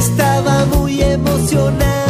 Estaba muy emocionado,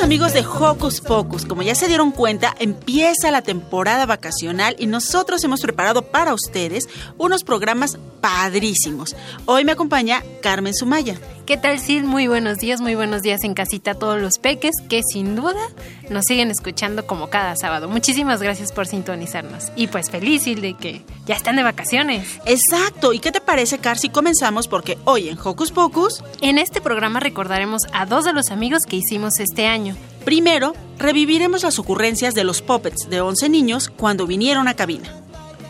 Amigos de Hocus Pocus. Como ya se dieron cuenta, empieza la temporada vacacional y nosotros hemos preparado para ustedes unos programas padrísimos. Hoy me acompaña Carmen Sumaya. ¿Qué tal, Sid? Muy buenos días, muy buenos días en casita a todos los peques que sin duda nos siguen escuchando como cada sábado. Muchísimas gracias por sintonizarnos. Y pues feliz, Sid, de que ya están de vacaciones. Exacto. ¿Y qué te parece, Car, si comenzamos? Porque hoy en Hocus Pocus... En este programa recordaremos a dos de los amigos que hicimos este año. Primero, reviviremos las ocurrencias de los puppets de 11 niños cuando vinieron a cabina.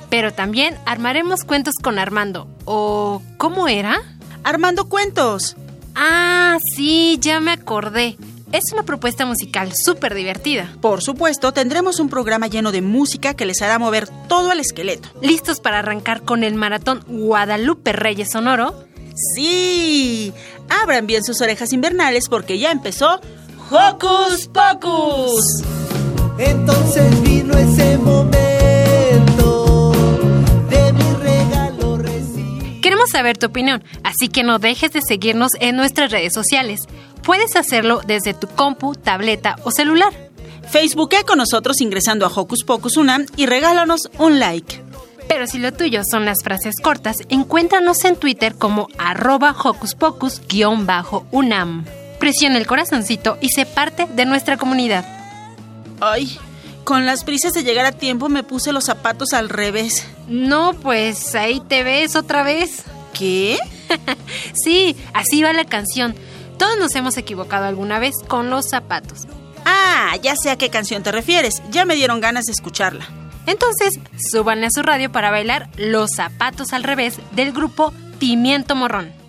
Pero también armaremos cuentos con Armando. ¿O cómo era? Armando Cuentos. Ah, sí, ya me acordé. Es una propuesta musical súper divertida. Por supuesto, tendremos un programa lleno de música que les hará mover todo el esqueleto. ¿Listos para arrancar con el maratón Guadalupe Reyes Sonoro? Sí. Abran bien sus orejas invernales porque ya empezó Hocus Pocus. Entonces vino ese momento Queremos saber tu opinión, así que no dejes de seguirnos en nuestras redes sociales. Puedes hacerlo desde tu compu, tableta o celular. Facebookea con nosotros ingresando a Hocus Pocus Unam y regálanos un like. Pero si lo tuyo son las frases cortas, encuéntranos en Twitter como arroba hocus pocus-unam. Presiona el corazoncito y sé parte de nuestra comunidad. Ay, con las prisas de llegar a tiempo me puse los zapatos al revés. No, pues ahí te ves otra vez. ¿Qué? sí, así va la canción. Todos nos hemos equivocado alguna vez con los zapatos. Ah, ya sé a qué canción te refieres. Ya me dieron ganas de escucharla. Entonces, súbanle a su radio para bailar Los zapatos al revés del grupo Pimiento Morrón.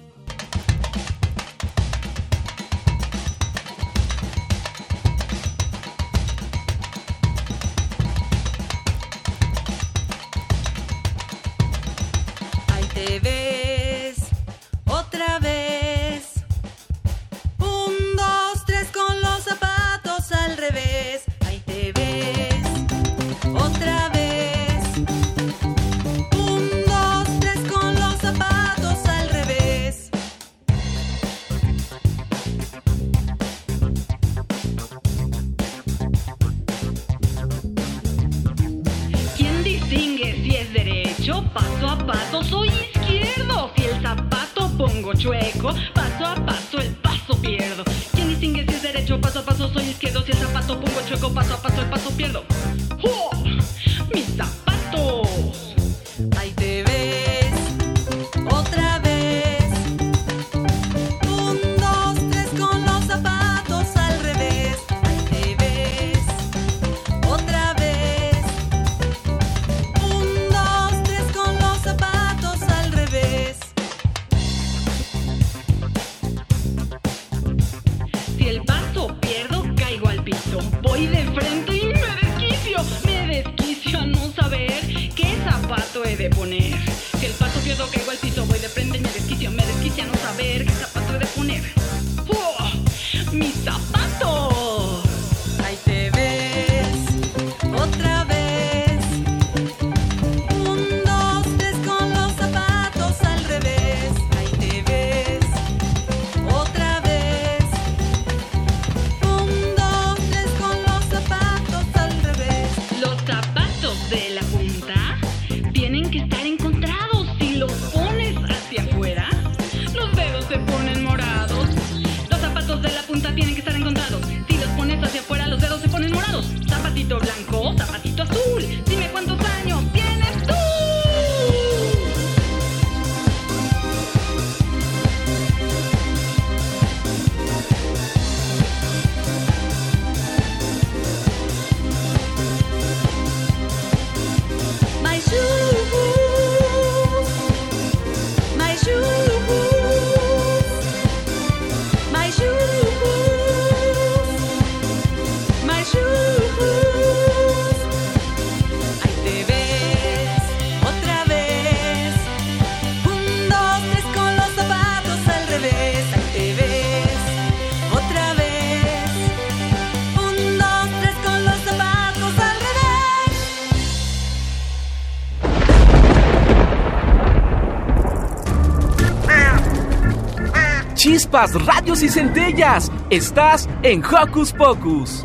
Chispas, radios y centellas. Estás en Hocus Pocus.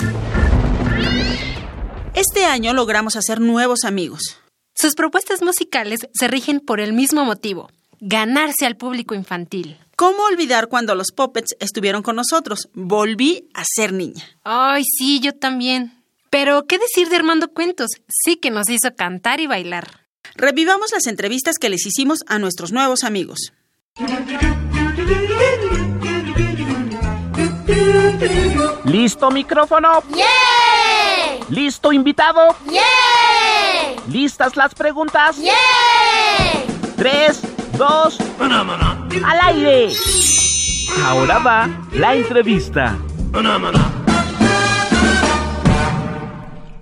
Este año logramos hacer nuevos amigos. Sus propuestas musicales se rigen por el mismo motivo, ganarse al público infantil. ¿Cómo olvidar cuando los Puppets estuvieron con nosotros? Volví a ser niña. Ay, sí, yo también. Pero, ¿qué decir de Armando Cuentos? Sí que nos hizo cantar y bailar. Revivamos las entrevistas que les hicimos a nuestros nuevos amigos. ¿Listo micrófono? ¿Listo invitado? ¿Listas las preguntas? Tres, dos, al aire. Ahora va la entrevista.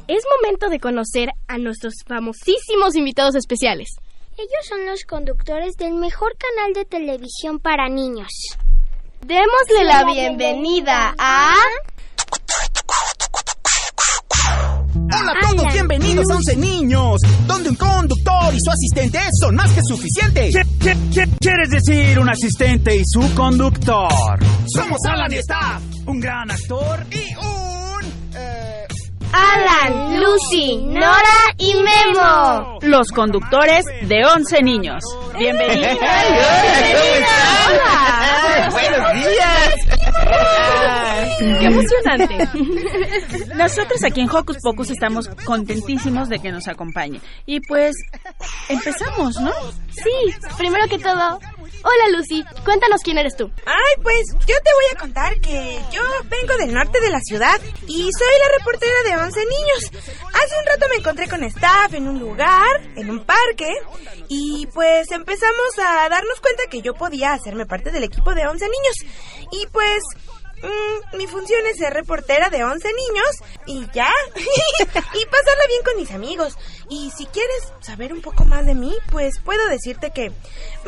Es momento de conocer a nuestros famosísimos invitados especiales. Ellos son los conductores del mejor canal de televisión para niños. Démosle la bienvenida a... Hola a todos, bienvenidos a 11 Niños, donde un conductor y su asistente son más que suficientes. ¿Quieres decir un asistente y su conductor? Somos Alan y Staff, un gran actor y un... eh, Alan, Lucy, Nora y Memo. Los conductores de 11 niños. Bienvenidos. ¡Buenos días! ¡Qué emocionante! Nosotros aquí en Hocus Pocus estamos contentísimos de que nos acompañe. Y pues, empezamos, ¿no? Sí, primero que todo... Hola Lucy, cuéntanos quién eres tú. Ay, pues yo te voy a contar que yo vengo del norte de la ciudad y soy la reportera de 11 niños. Hace un rato me encontré con staff en un lugar, en un parque, y pues empezamos a darnos cuenta que yo podía hacerme parte del equipo de 11 niños. Y pues mm, mi función es ser reportera de 11 niños y ya. y pasarla bien con mis amigos. Y si quieres saber un poco más de mí, pues puedo decirte que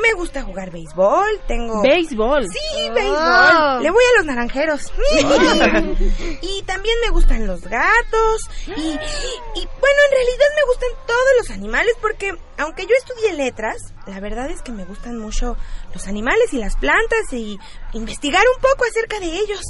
me gusta jugar béisbol, tengo... Béisbol. Sí, béisbol. Le voy a los naranjeros. y también me gustan los gatos. Y, y bueno, en realidad me gustan todos los animales porque aunque yo estudié letras, la verdad es que me gustan mucho los animales y las plantas y investigar un poco acerca de ellos.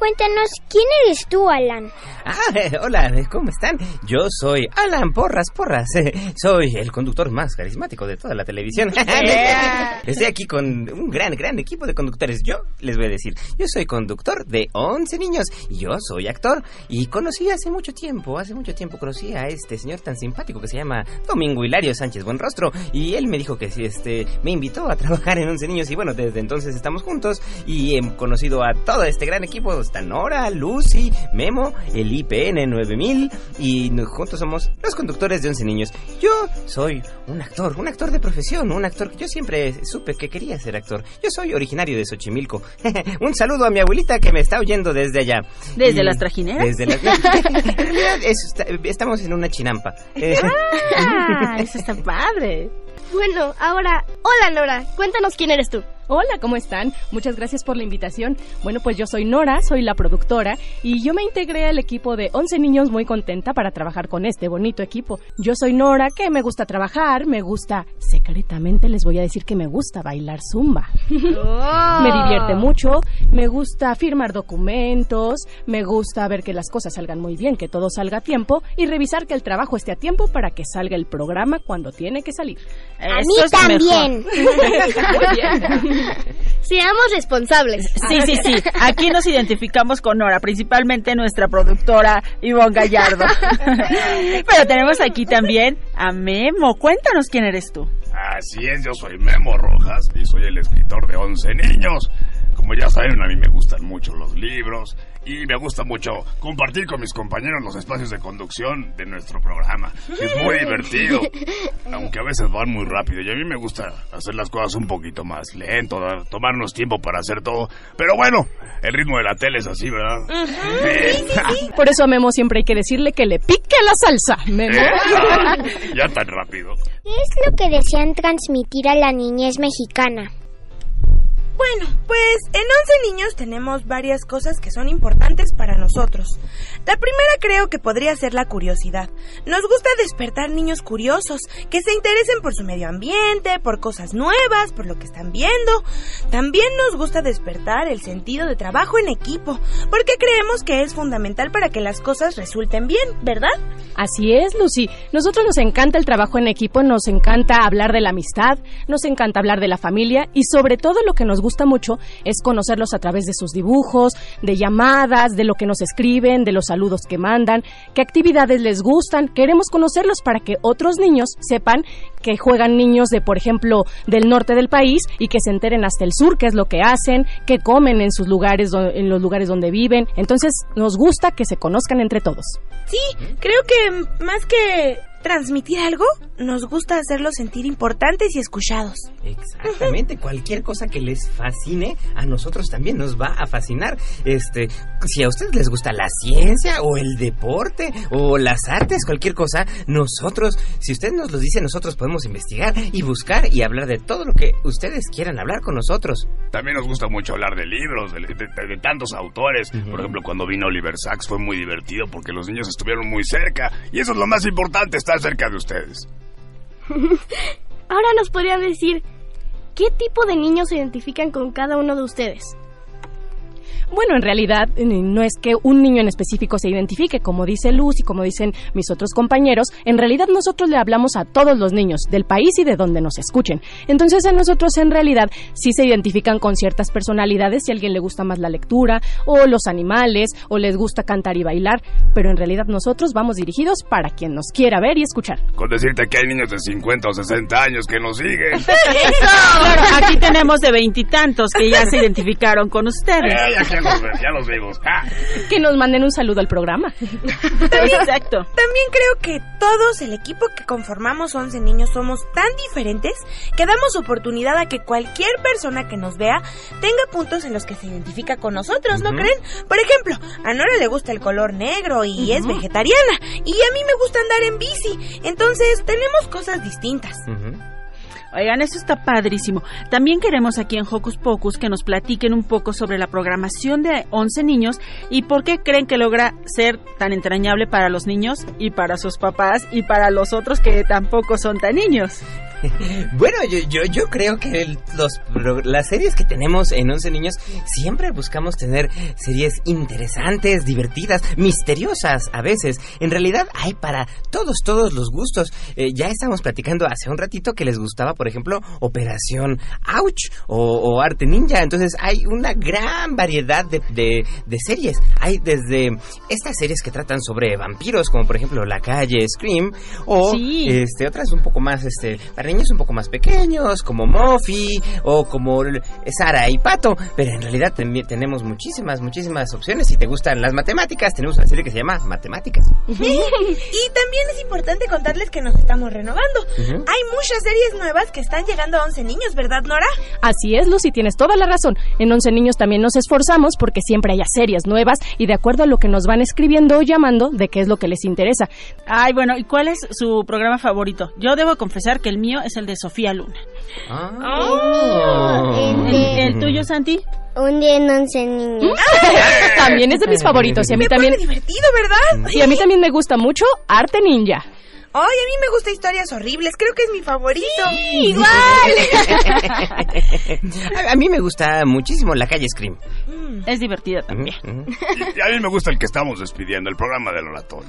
Cuéntanos, ¿quién eres tú, Alan? Ah, eh, hola, ¿cómo están? Yo soy Alan Porras Porras. eh, Soy el conductor más carismático de toda la televisión. Estoy aquí con un gran, gran equipo de conductores. Yo les voy a decir, yo soy conductor de 11 niños y yo soy actor. Y conocí hace mucho tiempo, hace mucho tiempo conocí a este señor tan simpático que se llama Domingo Hilario Sánchez Buenrostro. Y él me dijo que si este, me invitó a trabajar en 11 niños y bueno, desde entonces estamos juntos y he conocido a todo este gran equipo. Está Nora, Lucy, Memo, el IPN 9000 y no- juntos somos los conductores de 11 niños. Yo soy un actor, un actor de profesión, un actor que yo siempre supe que quería ser actor. Yo soy originario de Xochimilco. un saludo a mi abuelita que me está oyendo desde allá. ¿Desde Y- las trajineras? Desde las... En realidad, eso está- estamos en una chinampa. Eh, Ah, eso está padre. Bueno, ahora, hola Nora, cuéntanos quién eres tú. Hola, ¿cómo están? Muchas gracias por la invitación. Bueno, pues yo soy Nora, soy la productora y yo me integré al equipo de 11 niños muy contenta para trabajar con este bonito equipo. Yo soy Nora, que me gusta trabajar, me gusta, secretamente les voy a decir que me gusta bailar zumba. Me divierte mucho, me gusta firmar documentos, me gusta ver que las cosas salgan muy bien, que todo salga a tiempo y revisar que el trabajo esté a tiempo para que salga el programa cuando tiene que salir. A mí también. Muy bien. Seamos responsables. Sí, sí, sí. Aquí nos identificamos con Nora, principalmente nuestra productora Ivonne Gallardo. Pero tenemos aquí también a Memo. Cuéntanos quién eres tú. Así es, yo soy Memo Rojas y soy el escritor de 11 niños. Como ya saben, a mí me gustan mucho los libros Y me gusta mucho compartir con mis compañeros los espacios de conducción de nuestro programa. Es muy divertido, aunque a veces van muy rápido. Y a mí me gusta hacer las cosas un poquito más lento, dar- tomarnos tiempo para hacer todo. Pero bueno, el ritmo de la tele es así, ¿verdad? Por eso a Memo siempre hay que decirle que le pique la salsa. Memo. eh, ah, ya tan rápido. ¿Qué es lo que desean transmitir a la niñez mexicana? Bueno, pues en 11 niños tenemos varias cosas que son importantes para nosotros. La primera creo que podría ser la curiosidad. Nos gusta despertar niños curiosos, que se interesen por su medio ambiente, por cosas nuevas, por lo que están viendo. También nos gusta despertar el sentido de trabajo en equipo, porque creemos que es fundamental para que las cosas resulten bien, ¿verdad? Así es, Lucy. Nosotros nos encanta el trabajo en equipo, nos encanta hablar de la amistad, nos encanta hablar de la familia y sobre todo lo que nos gusta mucho es conocerlos a través de sus dibujos, de llamadas, de lo que nos escriben, de los saludos que mandan, qué actividades les gustan. Queremos conocerlos para que otros niños sepan que juegan niños de, por ejemplo, del norte del país y que se enteren hasta el sur qué es lo que hacen, qué comen en sus lugares, en los lugares donde viven. Entonces, nos gusta que se conozcan entre todos. Sí, creo que más que transmitir algo, nos gusta hacerlos sentir importantes y escuchados. Exactamente, cualquier cosa que les fascine, a nosotros también nos va a fascinar. Este, si a ustedes les gusta la ciencia o el deporte o las artes, cualquier cosa, nosotros, si usted nos lo dice, nosotros podemos investigar y buscar y hablar de todo lo que ustedes quieran hablar con nosotros. También nos gusta mucho hablar de libros, de, de- de- de tantos autores. Por ejemplo, cuando vino Oliver Sacks fue muy divertido porque los niños estuvieron muy cerca. Y eso es lo más importante, estar cerca de ustedes. Ahora nos podrían decir qué tipo de niños se identifican con cada uno de ustedes. Bueno, en realidad no es que un niño en específico se identifique, como dice Luz y como dicen mis otros compañeros, en realidad nosotros le hablamos a todos los niños del país y de donde nos escuchen. Entonces a nosotros en realidad sí se identifican con ciertas personalidades, si a alguien le gusta más la lectura o los animales o les gusta cantar y bailar, pero en realidad nosotros vamos dirigidos para quien nos quiera ver y escuchar. Con decirte que hay niños de 50 o 60 años que nos siguen. Claro, aquí tenemos de veintitantos que ya se identificaron con ustedes. Eh, ya, ya los, ve- ya los vimos. Ah. Que nos manden un saludo al programa. Exacto. También creo que todos, el equipo que conformamos 11 niños, somos tan diferentes que damos oportunidad a que cualquier persona que nos vea tenga puntos en los que se identifica con nosotros, ¿no creen? Por ejemplo, a Nora le gusta el color negro y es vegetariana, y a mí me gusta andar en bici, entonces tenemos cosas distintas. Oigan, eso está padrísimo. También queremos aquí en Hocus Pocus que nos platiquen un poco sobre la programación de 11 niños y por qué creen que logra ser tan entrañable para los niños y para sus papás y para los otros que tampoco son tan niños. Bueno, yo, yo, yo creo que el- los, las series que tenemos en 11 niños siempre buscamos tener series interesantes, divertidas, misteriosas a veces. En realidad hay para todos, todos los gustos. Eh, ya estamos platicando hace un ratito que les gustaba, por ejemplo, Operación Ouch o, o Arte Ninja. Entonces hay una gran variedad de, de- de series. Hay desde estas series que tratan sobre vampiros, como por ejemplo La Calle Scream, o Sí. este, otras un poco más, este, para niños un poco más pequeños, como Muffy o como Sara y Pato, pero en realidad también tenemos muchísimas, muchísimas opciones. Si te gustan las matemáticas, tenemos una serie que se llama Matemáticas. y también es importante contarles que nos estamos renovando. Hay muchas series nuevas que están llegando a 11 niños, ¿verdad, Nora? Así es, Lucy, tienes toda la razón. En 11 niños también nos esforzamos porque siempre haya series nuevas y de acuerdo a lo que nos van escribiendo o llamando de qué es lo que les interesa. Ay, bueno, ¿y cuál es su programa favorito? Yo debo confesar que el mío es el de Sofía Luna. Oh. ¿El, el tuyo, Santi? Un día en 11 niños. también es de mis favoritos y a mí también divertido, ¿verdad? y a mí también me gusta mucho Arte Ninja. Ay, a mí me gusta historias horribles, creo que es mi favorito. a, a mí me gusta muchísimo La Calle Scream. Es divertida también. Y, y a mí me gusta el que estamos despidiendo, el programa del ratón.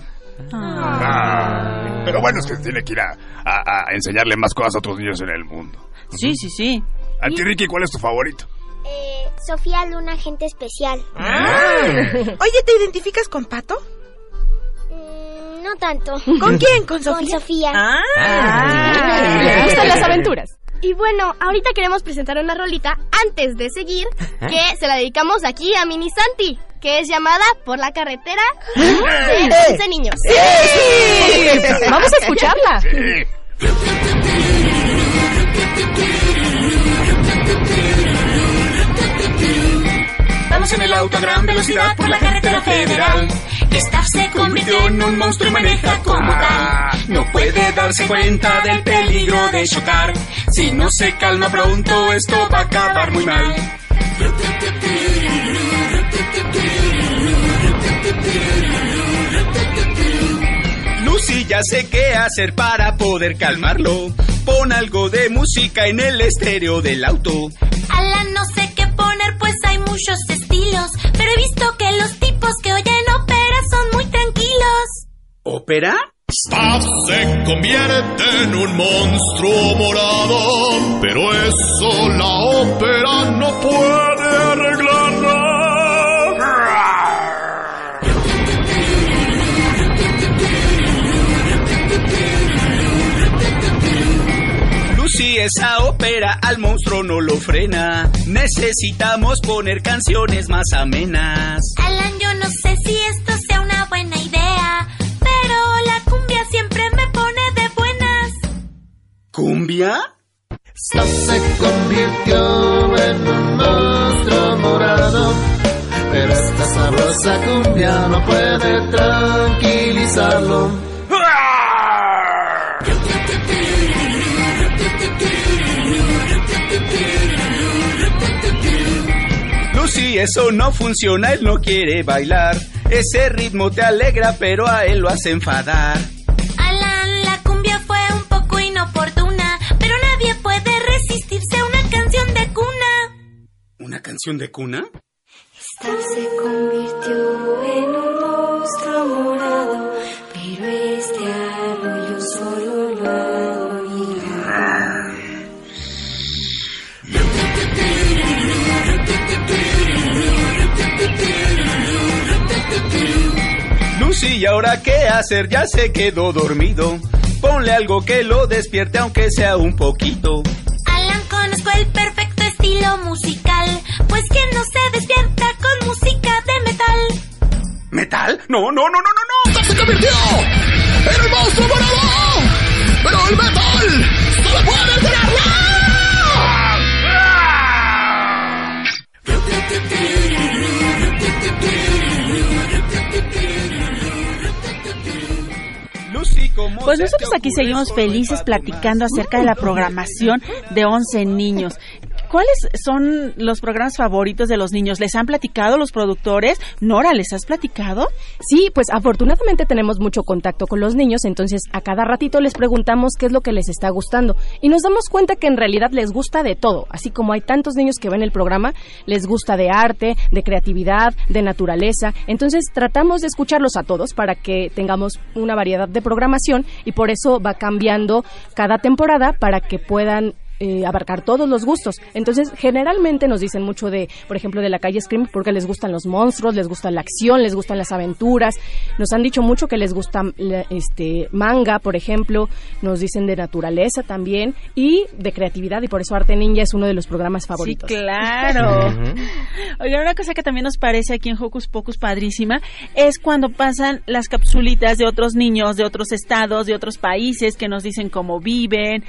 Ah. Pero bueno, es que tiene que ir a, a- a enseñarle más cosas a otros niños en el mundo. Sí, sí, sí. A ti, Ricky, ¿cuál es tu favorito? Eh, Sofía Luna, agente especial. Oye, ¿te identificas con Pato? Mm, no tanto. ¿Con quién? ¿Con Sofía? Con Sofía. Ah. Me gustan las aventuras. Y bueno, ahorita queremos presentar una rolita antes de seguir que se la dedicamos aquí a Mini Santi. Que es llamada Por la carretera ¡Sí! de 11 niños. ¡Sí! Vamos a escucharla. Vamos en el auto a gran velocidad por la carretera federal. Staff se convirtió en un monstruo y maneja como tal. No puede darse cuenta del peligro de chocar. Si no se calma pronto, esto va a acabar muy mal. Ya sé qué hacer para poder calmarlo. Pon algo de música en el estéreo del auto. Alan, no sé qué poner, pues hay muchos estilos. Pero he visto que los tipos que oyen ópera son muy tranquilos. ¿Ópera? Staff se convierte en un monstruo morado, pero eso la ópera no puede arreglarla. Esa ópera al monstruo no lo frena. Necesitamos poner canciones más amenas. Alan, yo no sé si esto sea una buena idea. Pero la cumbia siempre me pone de buenas. ¿Cumbia? Staff se convirtió en un monstruo morado, pero esta sabrosa cumbia no puede tranquilizarlo. Lucy, eso no funciona, él no quiere bailar. Ese ritmo te alegra, pero a él lo hace enfadar. Alan, la cumbia fue un poco inoportuna. Pero nadie puede resistirse a una canción de cuna. ¿Una canción de cuna? Staff se convirtió en un monstruo Lucy, ¿y ahora qué hacer? Ya se quedó dormido. Ponle algo que lo despierte, aunque sea un poquito. Alan, conozco el perfecto estilo musical. Pues quien no se despierta con música de metal. ¿Metal? No, no, no, no, no, no. ¡Se convirtió en un monstruo morado! ¡Pero el metal solo puede alterarla! Pues nosotros aquí seguimos felices el platicando acerca de la programación de 11 niños. ¿Cuáles son los programas favoritos de los niños? ¿Les han platicado los productores? Nora, ¿les has platicado? Sí, pues afortunadamente tenemos mucho contacto con los niños, entonces a cada ratito les preguntamos qué es lo que les está gustando y nos damos cuenta que en realidad les gusta de todo, así como hay tantos niños que ven el programa, les gusta de arte, de creatividad, de naturaleza, entonces tratamos de escucharlos a todos para que tengamos una variedad de programación y por eso va cambiando cada temporada para que puedan eh, abarcar todos los gustos. Entonces, generalmente nos dicen mucho de, por ejemplo, de la calle Scream porque les gustan los monstruos, les gusta la acción, les gustan las aventuras. Nos han dicho mucho que les gusta este manga, por ejemplo. Nos dicen de naturaleza también y de creatividad y por eso Arte Ninja es uno de los programas favoritos. Sí, claro. Oigan, una cosa que también nos parece aquí en Hocus Pocus padrísima es cuando pasan las capsulitas de otros niños, de otros estados, de otros países que nos dicen cómo viven,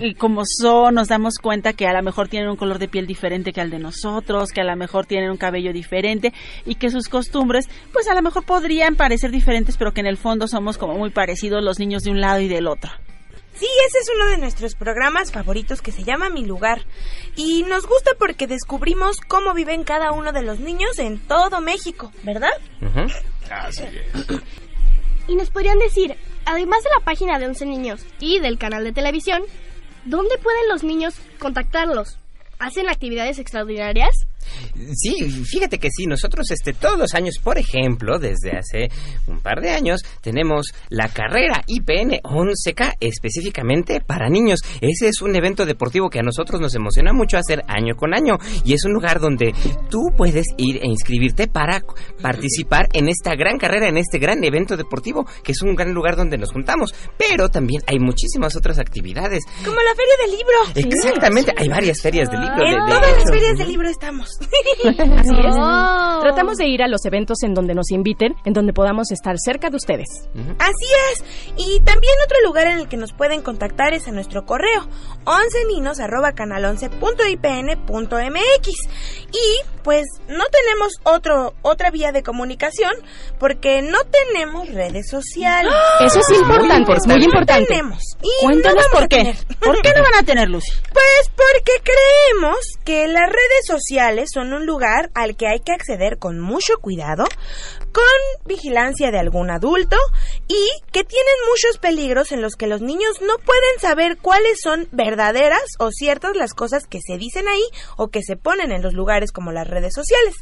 y cómo son, nos damos cuenta que a lo mejor tienen un color de piel diferente que al de nosotros, que a lo mejor tienen un cabello diferente y que sus costumbres, pues a lo mejor podrían parecer diferentes, pero que en el fondo somos como muy parecidos los niños de un lado y del otro. Sí, ese es uno de nuestros programas favoritos que se llama Mi Lugar. Y nos gusta porque descubrimos cómo viven cada uno de los niños en todo México, ¿verdad? Así es. Y nos podrían decir, además de la página de 11 niños y del canal de televisión, ¿dónde pueden los niños contactarlos? ¿Hacen actividades extraordinarias? Sí, fíjate que sí, nosotros este todos los años, por ejemplo, desde hace un par de años, tenemos la carrera IPN 11K específicamente para niños. Ese es un evento deportivo que a nosotros nos emociona mucho hacer año con año y es un lugar donde tú puedes ir e inscribirte para participar en esta gran carrera, en este gran evento deportivo, que es un gran lugar donde nos juntamos. Pero también hay muchísimas otras actividades. Como la feria del libro. Exactamente, hay varias ferias de libro. de- En de todas las ferias del libro estamos. Así es. Oh. Tratamos de ir a los eventos en donde nos inviten, en donde podamos estar cerca de ustedes. Así es. Y también otro lugar en el que nos pueden contactar es en nuestro correo 11ninos@canal11.ipn.mx. Y pues no tenemos otro otra vía de comunicación porque no tenemos redes sociales. Eso es importante, es muy No importante. tenemos. Y Cuéntanos no vamos por a qué. tener. ¿Por qué no van a tener, Lucy? Pues porque creemos que las redes sociales son un lugar al que hay que acceder con mucho cuidado, con vigilancia de algún adulto y que tienen muchos peligros en los que los niños no pueden saber cuáles son verdaderas o ciertas las cosas que se dicen ahí o que se ponen en los lugares como las redes sociales.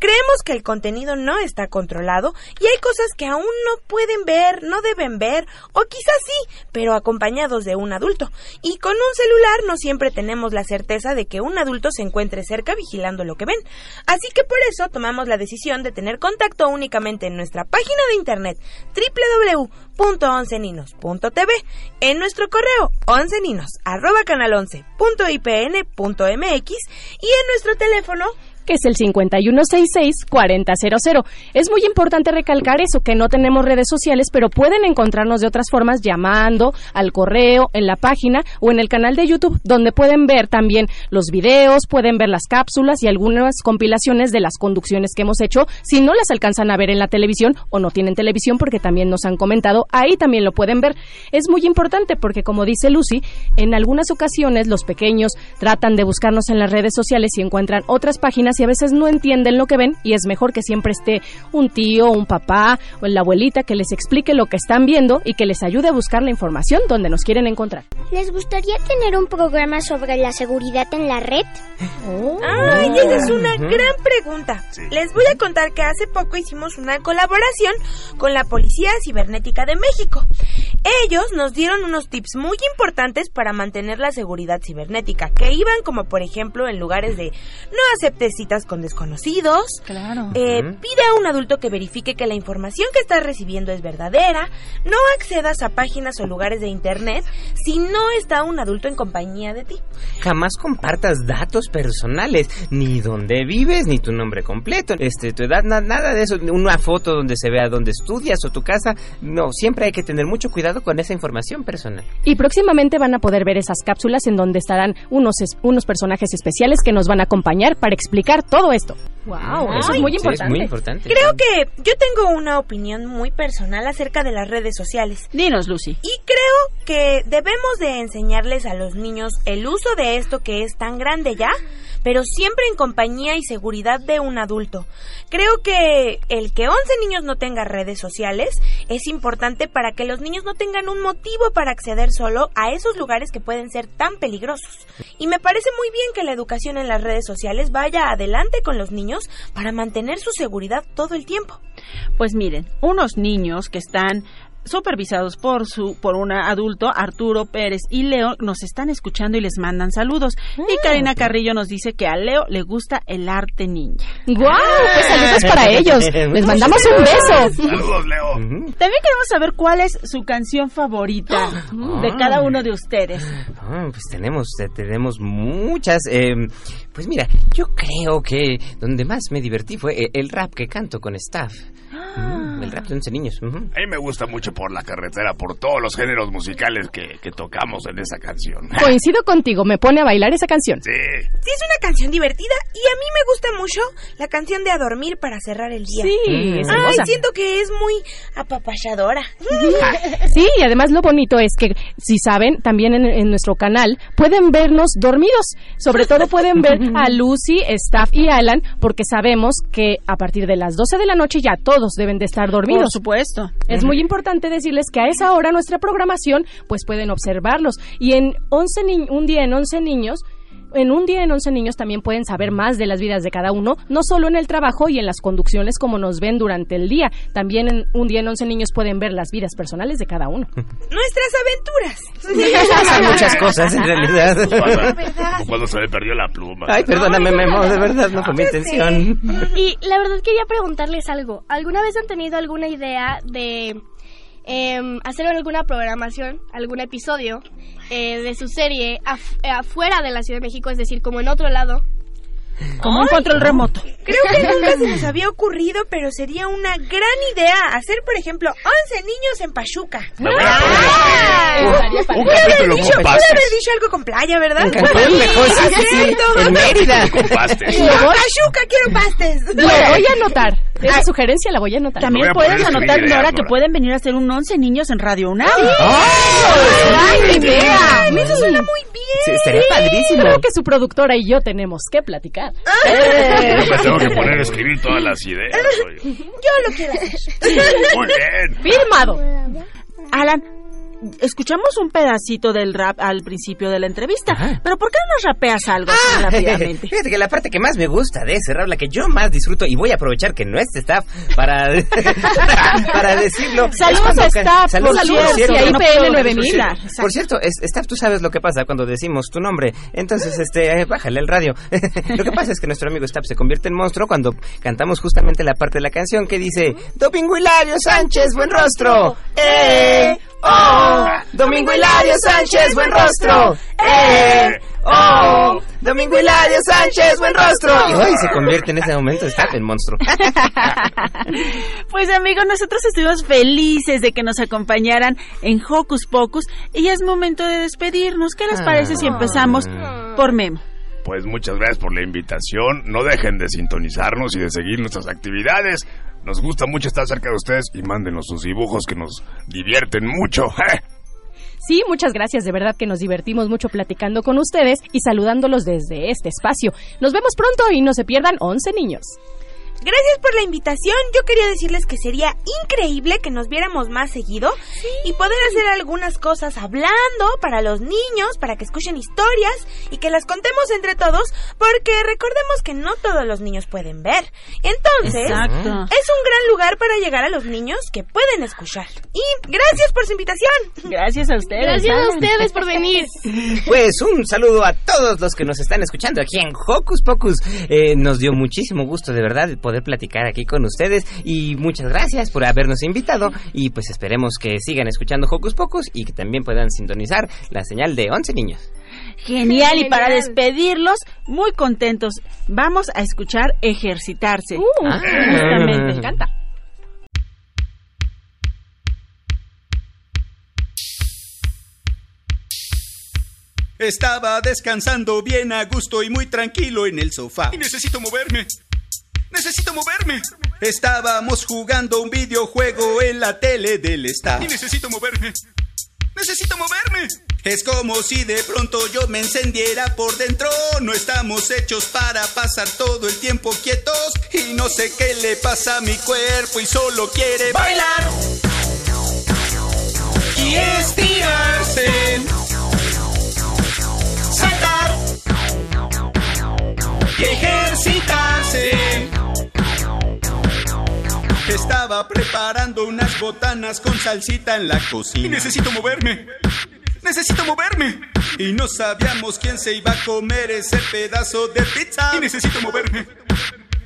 Creemos que el contenido no está controlado y hay cosas que aún no pueden ver, no deben ver o quizás sí, pero acompañados de un adulto. Y con un celular no siempre tenemos la certeza de que un adulto se encuentre cerca vigilando lo que ven. Así que por eso tomamos la decisión de tener contacto únicamente en nuestra página de internet www.onceninos.tv, en nuestro correo onceninos arroba canal 11.ipn.mx y en nuestro teléfono que es el 5166-4000. Es muy importante recalcar eso, que no tenemos redes sociales, pero pueden encontrarnos de otras formas llamando al correo, en la página o en el canal de YouTube, donde pueden ver también los videos, pueden ver las cápsulas y algunas compilaciones de las conducciones que hemos hecho. Si no las alcanzan a ver en la televisión o no tienen televisión, porque también nos han comentado, ahí también lo pueden ver. Es muy importante porque, como dice Lucy, en algunas ocasiones los pequeños tratan de buscarnos en las redes sociales y encuentran otras páginas y a veces no entienden lo que ven y es mejor que siempre esté un tío, un papá o la abuelita que les explique lo que están viendo y que les ayude a buscar la información donde nos quieren encontrar. ¿Les gustaría tener un programa sobre la seguridad en la red? Ay, esa es una gran pregunta. Les voy a contar que hace poco hicimos una colaboración con la Policía Cibernética de México. Ellos nos dieron unos tips muy importantes para mantener la seguridad cibernética, que iban como por ejemplo en lugares de no aceptes citas con desconocidos, Claro. eh, pide a un adulto que verifique que la información que estás recibiendo es verdadera, no accedas a páginas o lugares de internet si no está un adulto en compañía de ti. Jamás compartas datos personales, ni dónde vives, ni tu nombre completo, este, tu edad, na- nada de eso, una foto donde se vea dónde estudias o tu casa. No, siempre hay que tener mucho cuidado con esa información personal. Y próximamente van a poder ver esas cápsulas en donde estarán unos, es- unos personajes especiales que nos van a acompañar para explicar todo esto. ¡Wow! Eso es muy Sí, es importante. muy importante. Creo que yo tengo una opinión muy personal acerca de las redes sociales. Dinos, Lucy. Y creo que debemos de enseñarles a los niños el uso de esto que es tan grande ya, pero siempre en compañía y seguridad de un adulto. Creo que el que 11 niños no tengan redes sociales es importante para que los niños no tengan un motivo para acceder solo a esos lugares que pueden ser tan peligrosos. Y me parece muy bien que la educación en las redes sociales vaya adelante con los niños para mantener su seguridad todo el tiempo. Pues miren, unos niños que están supervisados por su por un adulto, Arturo Pérez y Leo, nos están escuchando y les mandan saludos. Y Karina Carrillo nos dice que a Leo le gusta el arte ninja. ¡Guau! Pues saludos para ellos. Les mandamos un beso. Saludos, Leo. También queremos saber cuál es su canción favorita de cada uno de ustedes. Ah, pues tenemos, tenemos muchas. eh, pues mira, yo creo que donde más me divertí fue eh, el rap que canto con staff. Mm, el rap de 11 niños. ujú. A mí me gusta mucho por la carretera, por todos los géneros musicales que, que tocamos en esa canción. Coincido contigo, me pone a bailar esa canción. Sí. Sí, es una canción divertida y a mí me gusta mucho la canción de A Dormir para cerrar el día. Sí, es Ay, hermosa. siento que es muy apapachadora. Sí, y además lo bonito es que, si saben, también en, en nuestro canal pueden vernos dormidos. Sobre todo pueden ver a Lucy, Staff y Alan, porque sabemos que a partir de las 12 de la noche ya todos deben de estar dormidos. Por supuesto. Es muy importante decirles que a esa hora nuestra programación, pues pueden observarlos. Y en 11 ni- un día en 11 niños, en un día en 11 niños también pueden saber más de las vidas de cada uno, no solo en el trabajo y en las conducciones como nos ven durante el día, también en un día en 11 niños pueden ver las vidas personales de cada uno. Nuestras aventuras. Pasan muchas cosas en realidad. Como cuando se me perdió la pluma. Ay, perdóname, Memo, de verdad no fue mi intención. Y la verdad quería preguntarles algo. ¿Alguna vez han tenido alguna idea de em, hacer alguna programación, algún episodio eh, de su serie eh, afuera de la Ciudad de México, es decir, como en otro lado? Como un control remoto. Creo que nunca se nos había ocurrido, pero sería una gran idea hacer, por ejemplo, 11 niños en Pachuca. Poner Ah, un pude haber capítulo dicho, con pude haber dicho algo con playa, ¿verdad? Mejor, sí, sí, sí. En Mérida. Con pastes. No, Pachuca, quiero pastes. Lo voy a anotar. Esa sugerencia la voy a anotar. También poner anotar, Nora, que pueden venir a hacer un 11 niños en Radio UNAM. ¡Ay, idea! Eso suena muy bien. Sí, estaría padrísimo. Creo que su productora y yo tenemos que platicar. Yo me tengo que poner a escribir todas las ideas. oye. Yo lo quiero hacer. Muy bien. Firmado. Alan, escuchamos un pedacito del rap al principio de la entrevista, pero ¿por qué no nos rapeas algo así rápidamente? Fíjate que la parte que más me gusta de ese rap, la que yo más disfruto, y voy a aprovechar que no es staff para, para decirlo. Saludos a staff, Saludos, por cierto, cierto. y a no IPN puedo- 9000. sí. Exacto. Por cierto, es- staff, tú sabes lo que pasa cuando decimos tu nombre. Entonces, este, eh, bájale el radio. lo que pasa es que nuestro amigo staff se convierte en monstruo cuando cantamos justamente la parte de la canción que dice Domingo Hilario Sánchez, buen rostro. ¡Eh! ¡Oh! Domingo Hilario Sánchez, buen rostro. ¡Eh! ¡Oh! Domingo Hilario Sánchez, buen rostro. Y hoy se convierte en ese momento staff en monstruo. Pues amigos, nosotros estuvimos felices de que nos acompañaran en Hocus Pocus y ya es momento de despedirnos. ¿Qué les parece si empezamos por Memo? Pues muchas gracias por la invitación. No dejen de sintonizarnos y de seguir nuestras actividades. Nos gusta mucho estar cerca de ustedes y mándenos sus dibujos que nos divierten mucho. Sí, muchas gracias. De verdad que nos divertimos mucho platicando con ustedes y saludándolos desde este espacio. Nos vemos pronto y no se pierdan 11 niños. Gracias por la invitación. Yo quería decirles que sería increíble que nos viéramos más seguido y poder hacer algunas cosas hablando para los niños, para que escuchen historias y que las contemos entre todos, porque recordemos que no todos los niños pueden ver. Entonces, Exacto. es un gran lugar para llegar a los niños que pueden escuchar. Y gracias por su invitación. Gracias a ustedes. Gracias a ustedes por venir. Pues un saludo a todos los que nos están escuchando aquí en Hocus Pocus. Eh, nos dio muchísimo gusto de verdad poder platicar aquí con ustedes y muchas gracias por habernos invitado y pues esperemos que sigan escuchando Hocus Pocus y que también puedan sintonizar la señal de 11 niños. Genial, y para despedirlos, muy contentos, vamos a escuchar Ejercitarse. Ah. Justamente. Me encanta. Estaba descansando bien a gusto y muy tranquilo en el sofá. Y necesito moverme. Necesito moverme. Estábamos jugando un videojuego en la tele del staff. Y necesito moverme. Necesito moverme. Es como si de pronto yo me encendiera por dentro. No estamos hechos para pasar todo el tiempo quietos. Y no sé qué le pasa a mi cuerpo y solo quiere bailar. Estaba preparando unas botanas con salsita en la Y cocina. necesito moverme. Necesito moverme. Y no sabíamos quién se iba a comer ese pedazo de pizza. Y necesito moverme.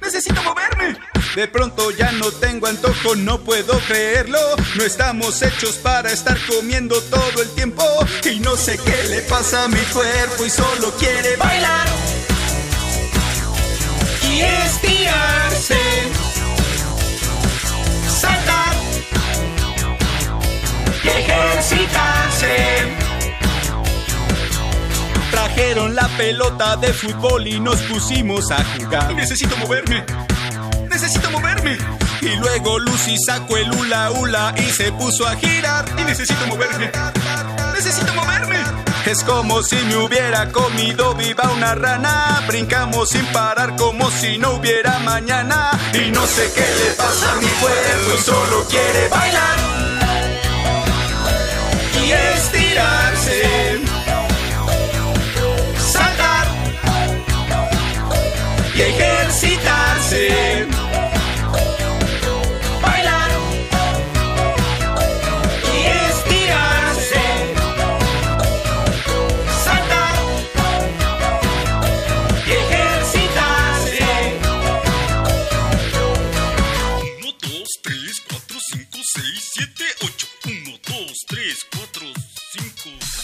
Necesito moverme. De pronto ya no tengo antojo, no puedo creerlo. No estamos hechos para estar comiendo todo el tiempo. Y no sé qué le pasa a mi cuerpo y solo quiere bailar. Y estirarse. Saltar. Y ejercitarse. Trajeron la pelota de fútbol y nos pusimos a jugar. Y necesito moverme. Necesito moverme. Y luego Lucy sacó el hula hula y se puso a girar. Y necesito moverme. Necesito moverme. Es como si me hubiera comido viva una rana. Brincamos sin parar como si no hubiera mañana. Y no sé qué le pasa a mi cuerpo y solo quiere bailar. Y estirarse. Saltar. Y ejercitarse.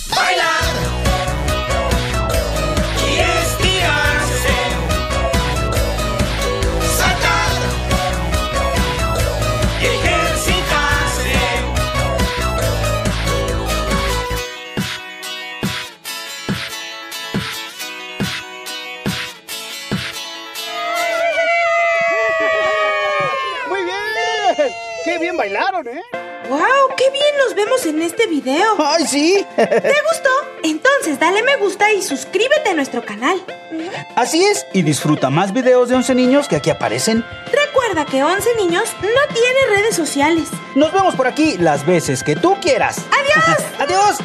Bailar y estirarse. Saltar y ejercitarse. ¡Muy bien! ¡Qué bien bailaron, eh! ¡Wow! Vemos en este video. ¡Ay, sí! ¿Te gustó? Entonces dale me gusta y suscríbete a nuestro canal. Así es, y disfruta más videos de 11 niños que aquí aparecen. Recuerda que 11 niños no tiene redes sociales. Nos vemos por aquí las veces que tú quieras. ¡Adiós! ¡Adiós!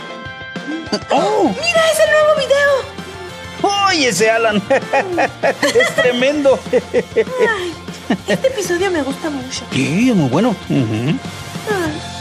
¡Oh! ¡Mira ese nuevo video! ¡Ay, ese Alan! ¡Es tremendo! Ay, este episodio me gusta mucho. Sí, es muy bueno. Ay.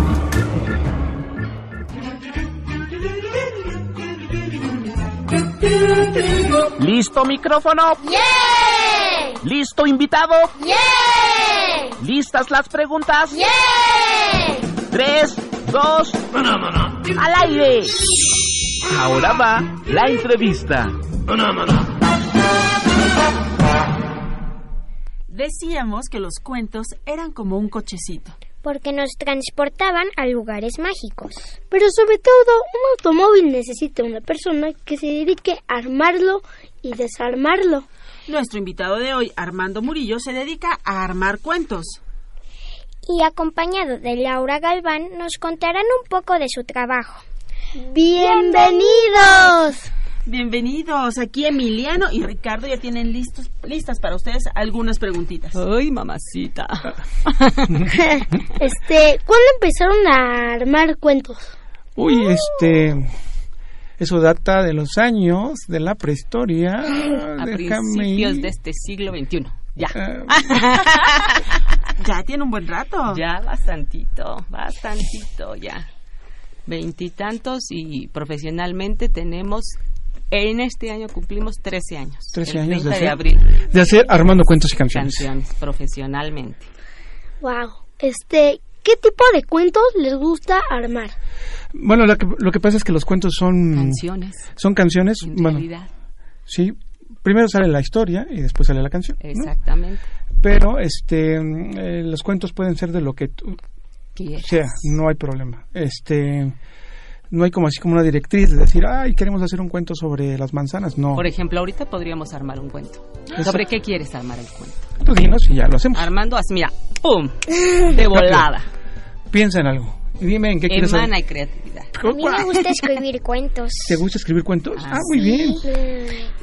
¿Listo micrófono? ¿Listo invitado? ¿Listas las preguntas? Tres, dos, al aire. Ahora va la entrevista. Decíamos que los cuentos eran como un cochecito. Porque nos transportaban a lugares mágicos. Pero sobre todo, un automóvil necesita una persona que se dedique a armarlo y desarmarlo. Nuestro invitado de hoy, Armando Murillo, se dedica a armar cuentos. Y acompañado de Laura Galván, nos contarán un poco de su trabajo. ¡Bienvenidos! Bienvenidos. Aquí Emiliano y Ricardo ya tienen listos, listas para ustedes algunas preguntitas. Ay, mamacita. este, ¿cuándo empezaron a armar cuentos? Uy, este. Eso data de los años de la prehistoria. A Déjame principios ir. de este siglo XXI. Ya. ya tiene un buen rato. Ya bastantito, bastantito ya. Veintitantos y profesionalmente tenemos, en este año cumplimos 13 años. 13 el años 30 de de, hacer, abril. de hacer armando cuentos y canciones. Canciones, profesionalmente. Wow. Este, ¿qué tipo de cuentos les gusta armar? Bueno, lo que, lo que pasa es que los cuentos son Canciones. Son canciones. En bueno, realidad. sí. Primero sale la historia y después sale la canción. ¿no? Exactamente. Pero este, eh, los cuentos pueden ser de lo que tú Quieras. sea, no hay problema. Este, no hay como así como una directriz de decir, ay, queremos hacer un cuento sobre las manzanas. No. Por ejemplo, ahorita podríamos armar un cuento. Eso. ¿Sobre qué quieres armar el cuento? Tú dinos y ya lo hacemos. Armando así, mira, ¡pum! De volada. Piensa en algo. Y dime en qué quieres Emana y creatividad. A mí me gusta escribir cuentos. ¿Te gusta escribir cuentos? Ah, muy bien.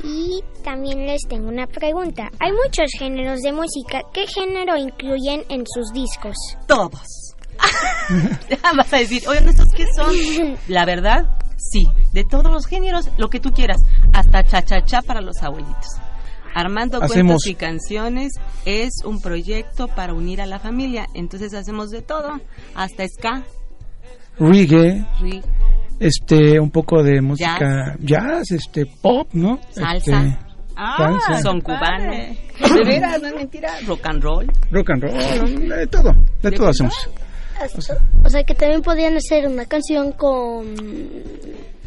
Y también les tengo una pregunta. Hay muchos géneros de música. ¿Qué género incluyen en sus discos? Todos. Vas a decir, oye, ¿estos qué son? La verdad, sí. De todos los géneros, lo que tú quieras. Hasta cha-cha-cha para los abuelitos. Armando Hacemos- Cuentos y Canciones es un proyecto para unir a la familia. Entonces hacemos de todo. Hasta ska, Reggae, este, un poco de música jazz, este, pop, ¿no? salsa. Este, Ah, salsa. son cubano. De veras, no es mentira. Rock and roll. rock and roll, de todo, de todo hacemos. O sea, que también podrían hacer una canción con,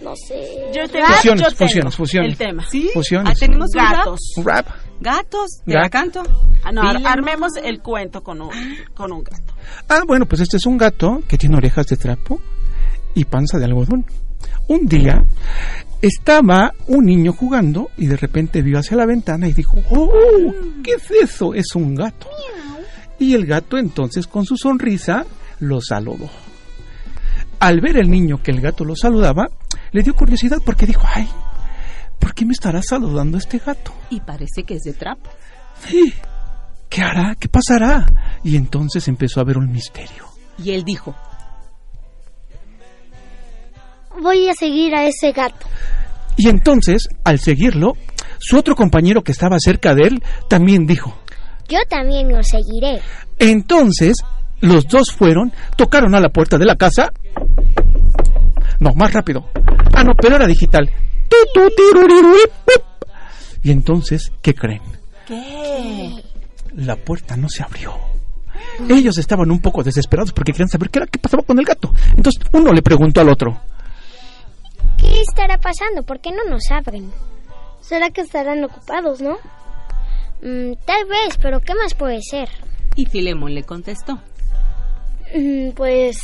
no sé, Yo rap. Fusiones, yo tengo fusiones, fusiones. El tema. ¿Sí? Fusiones. Ah, tenemos. Gatos. Un rap. Gatos. ¿Te Gat- la canto? Ah, no, ar- Dile, armemos el cuento con un, con un gato. Ah, bueno, pues este es un gato que tiene orejas de trapo y panza de algodón. Un día estaba un niño jugando y de repente vio hacia la ventana y dijo, ¡Oh! ¿Qué es eso? Es un gato. Y el gato entonces con su sonrisa lo saludó. Al ver el niño que el gato lo saludaba, le dio curiosidad porque dijo, ¡ay! ¿Por qué me estará saludando este gato? Y parece que es de trapo. Sí. ¿Qué hará? ¿Qué pasará? Y entonces empezó a ver un misterio. Y él dijo, Voy a seguir a ese gato. Y entonces, al seguirlo, su otro compañero que estaba cerca de él también dijo. Yo también lo seguiré. Entonces, los dos fueron, tocaron a la puerta de la casa. No, más rápido. Ah, no, pero era digital. Y entonces, ¿qué creen? ¿Qué? La puerta no se abrió. Ellos estaban un poco desesperados porque querían saber qué era qué pasaba con el gato. Entonces uno le preguntó al otro. ¿Qué estará pasando? ¿Por qué no nos abren? ¿Será que estarán ocupados, no? Mm, tal vez, pero ¿qué más puede ser? Y Filemón le contestó. Mm, pues...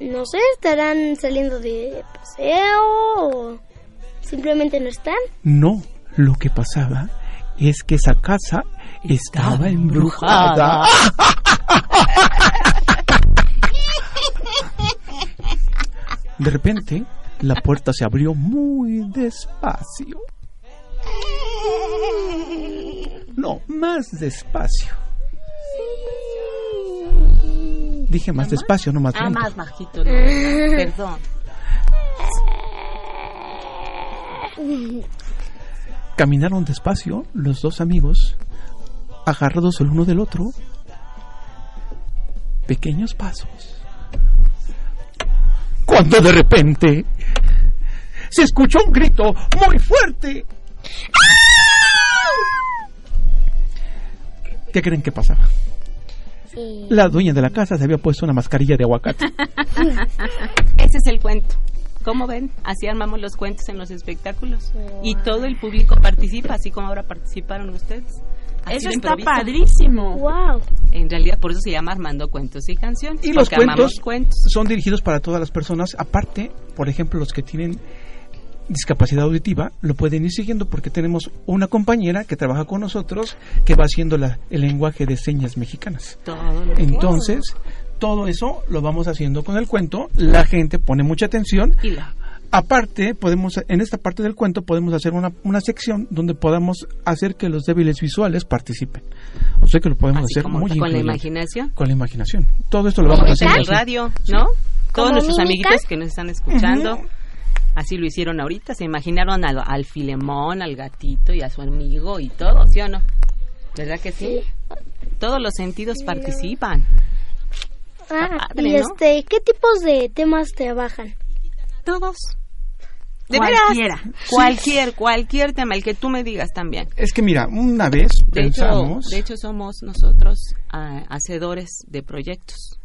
No sé, estarán saliendo de paseo o simplemente no están. No, lo que pasaba es que esa casa estaba embrujada. De repente, la puerta se abrió muy despacio. No, más despacio. Dije más despacio, no más Ah, lento. más bajito. no, Perdón. Caminaron despacio los dos amigos, agarrados el uno del otro, pequeños pasos. Cuando de repente se escuchó un grito muy fuerte. ¿Qué creen que pasaba? La dueña de la casa se había puesto una mascarilla de aguacate. Ese es el cuento. ¿Cómo ven? Así armamos los cuentos en los espectáculos. Y todo el público participa, así como ahora participaron ustedes. Así Eso está improviso. padrísimo. Wow. En realidad, por eso se llama Armando Cuentos y Canciones. Y los armamos cuentos, son dirigidos para todas las personas. Aparte, por ejemplo, los que tienen discapacidad auditiva lo pueden ir siguiendo porque tenemos una compañera que trabaja con nosotros que va haciendo la- el lenguaje de señas mexicanas. Todo lo que- Entonces, todo eso lo vamos haciendo con el cuento. La gente pone mucha atención. Y la- Aparte, podemos en esta parte del cuento podemos hacer una, una sección donde podamos hacer que los débiles visuales participen. O sea que lo podemos Así hacer como muy con la imaginación. Con la imaginación. Todo esto lo vamos a hacer. en el radio, ¿no? Todos ¿Como nuestros mímica? amiguitos que nos están escuchando. Así lo hicieron ahorita, se imaginaron al, al Filemón, al gatito y a su amigo y todo, ¿sí o no? ¿Verdad que sí? Todos los sentidos participan. Ah, padre, y ¿no? este, ¿qué tipos de temas trabajan? Todos. De Cualquiera. veras, cualquier, cualquier tema, el que tú me digas también. Es que mira, una vez De hecho, pensamos... de hecho somos nosotros ah, hacedores de proyectos.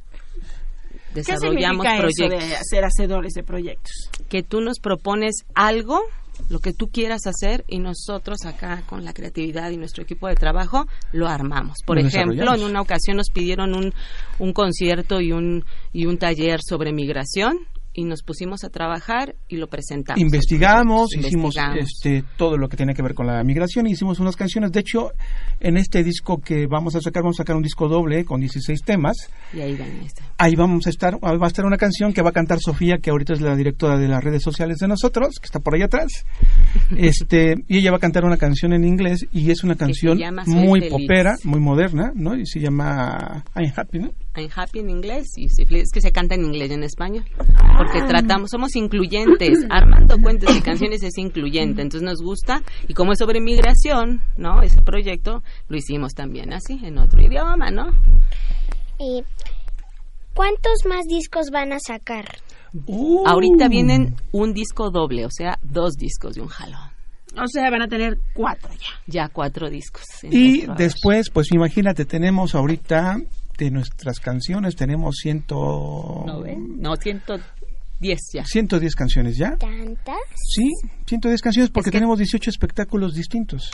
¿Qué Desarrollamos eso proyectos. de ser hacedores de proyectos? que tú nos propones algo, lo que tú quieras hacer, y nosotros acá con la creatividad y nuestro equipo de trabajo lo armamos. Por Lo ejemplo, en una ocasión nos pidieron un, un concierto y un, y un taller sobre migración y nos pusimos a trabajar y lo presentamos. investigamos, hicimos Investigamos. este todo lo que tiene que ver con la migración y hicimos unas canciones. De hecho, en este disco que vamos a sacar, vamos a sacar un disco doble con 16 temas. Y ahí van este. Ahí vamos a estar, ahí va a estar una canción que va a cantar Sofía, que ahorita es la directora de las redes sociales de nosotros, que está por allá atrás. Este, y ella va a cantar una canción en inglés y es una canción muy Feliz. popera, muy moderna, ¿no? Y se llama I'm Happy, ¿no? I'm happy en inglés y es que se canta en inglés y en español porque tratamos somos incluyentes armando cuentos y canciones es incluyente entonces nos gusta y como es sobre migración no ese proyecto lo hicimos también así en otro idioma no ¿Y cuántos más discos van a sacar? Uh. ahorita vienen un disco doble o sea dos discos de un jalón O sea, van a tener cuatro ya. ya cuatro discos Y después, pues imagínate, tenemos ahorita de nuestras canciones, tenemos ciento... no, ven? no 110 ya 110 canciones ya. ¿Tantas? Sí, 110 canciones porque tenemos 18 espectáculos distintos.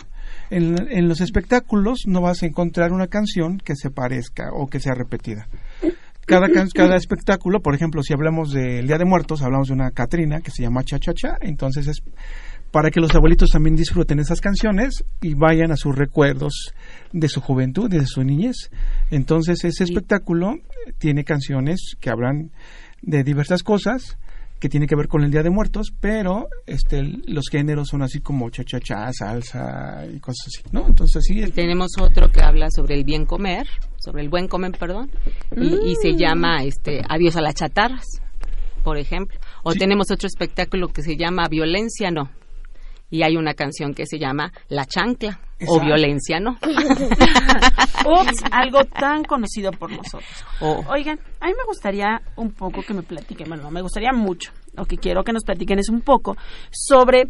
En, en los espectáculos no vas a encontrar una canción que se parezca o que sea repetida. Cada, can- cada espectáculo, por ejemplo, si hablamos del Día de Muertos, hablamos de una Catrina que se llama Cha Cha Cha, entonces es para que los abuelitos también disfruten esas canciones y vayan a sus recuerdos de su juventud de su niñez. Entonces ese espectáculo tiene canciones que hablan de diversas cosas que tiene que ver con el Día de Muertos, pero este los géneros son así como cha cha cha, salsa y cosas así, ¿no? Entonces sí, es- tenemos otro que habla sobre el bien comer, sobre el buen comer, perdón, y, y se Mm. llama este Adiós a las chatarras, por ejemplo. O tenemos otro espectáculo que se llama Violencia no. Y hay una canción que se llama La chancla o. Violencia no. Ups, algo tan conocido por nosotros. Oh. Oigan, a mí me gustaría un poco que me platiquen, bueno, no me gustaría mucho. Lo que quiero que nos platiquen es un poco sobre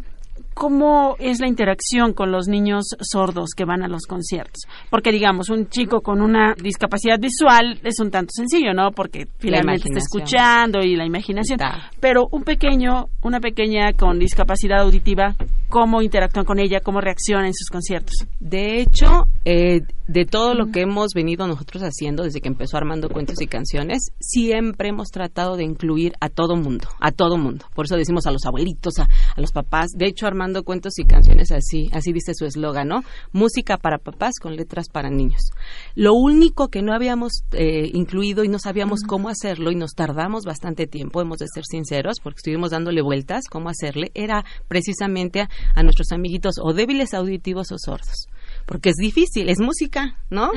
¿Cómo es la interacción con los niños sordos que van a los conciertos? Porque, digamos, un chico con una discapacidad visual es un tanto sencillo, ¿no? Porque finalmente está escuchando y la imaginación. Pero un pequeño, una pequeña con discapacidad auditiva, ¿cómo interactúan con ella? ¿Cómo reacciona en sus conciertos? De hecho, eh, de todo lo que hemos venido nosotros haciendo desde que empezó Armando Cuentos y Canciones, siempre hemos tratado de incluir a todo mundo, a todo mundo. Por eso decimos a los abuelitos, a, a los papás. De hecho, Armando Cuentos y Canciones así, así dice su eslogan, ¿no? Música para papás con letras para niños. Lo único que no habíamos eh, incluido y no sabíamos cómo hacerlo y nos tardamos bastante tiempo, hemos de ser sinceros, porque estuvimos dándole vueltas cómo hacerle, era precisamente a, a nuestros amiguitos o débiles auditivos o sordos porque es difícil, es música, ¿no?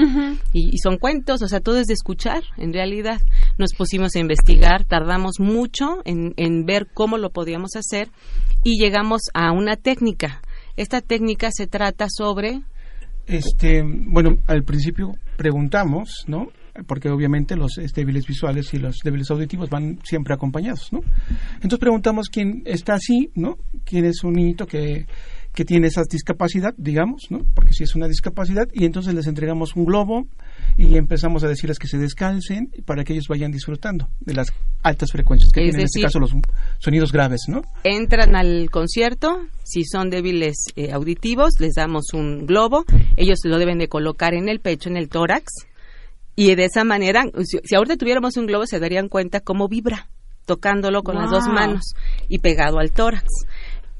y, y son cuentos, o sea, todo es de escuchar, en realidad. Nos pusimos a investigar, tardamos mucho en, en ver cómo lo podíamos hacer y llegamos a una técnica. Esta técnica se trata sobre... Este, bueno, al principio preguntamos, ¿no? Porque obviamente los eh, débiles visuales y los débiles auditivos van siempre acompañados, ¿no? Entonces preguntamos quién está así, ¿no? ¿Quién es un niñito que, que tiene esa discapacidad, digamos, ¿no? Porque si es una discapacidad, y entonces les entregamos un globo y empezamos a decirles que se descalcen para que ellos vayan disfrutando de las altas frecuencias que Es tienen en este caso los sonidos graves, ¿no? entran al concierto, si son débiles eh, auditivos, les damos un globo, ellos lo deben de colocar en el pecho, en el tórax, y de esa manera, si, si ahorita tuviéramos un globo, se darían cuenta cómo vibra, tocándolo con las dos manos y pegado al tórax.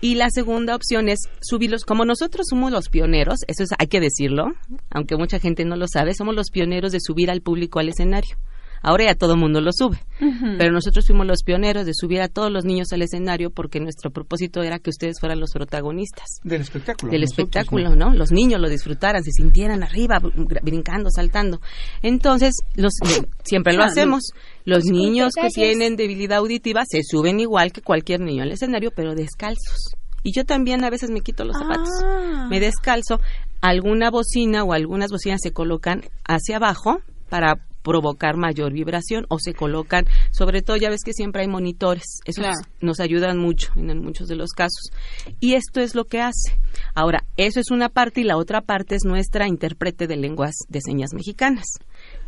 Y la segunda opción es subirlos, como nosotros somos los pioneros, eso es, hay que decirlo, aunque mucha gente no lo sabe, somos los pioneros de subir al público al escenario. Ahora ya todo el mundo lo sube. Pero nosotros fuimos los pioneros de subir a todos los niños al escenario porque nuestro propósito era que ustedes fueran los protagonistas Del espectáculo. del nosotros, espectáculo, ¿no? Los niños lo disfrutaran, se sintieran arriba, br- brincando, saltando. Entonces, los, eh, siempre lo hacemos. Los niños que tienen debilidad auditiva se suben igual que cualquier niño al escenario, pero descalzos. Y yo también a veces me quito los zapatos. Ah. Me descalzo. Alguna bocina o algunas bocinas se colocan hacia abajo para provocar mayor vibración o se colocan, sobre todo ya ves que siempre hay monitores, eso Claro. nos ayudan mucho en, en muchos de los casos. Y esto es lo que hace. Ahora, eso es una parte y la otra parte es nuestra intérprete de lenguas de señas mexicanas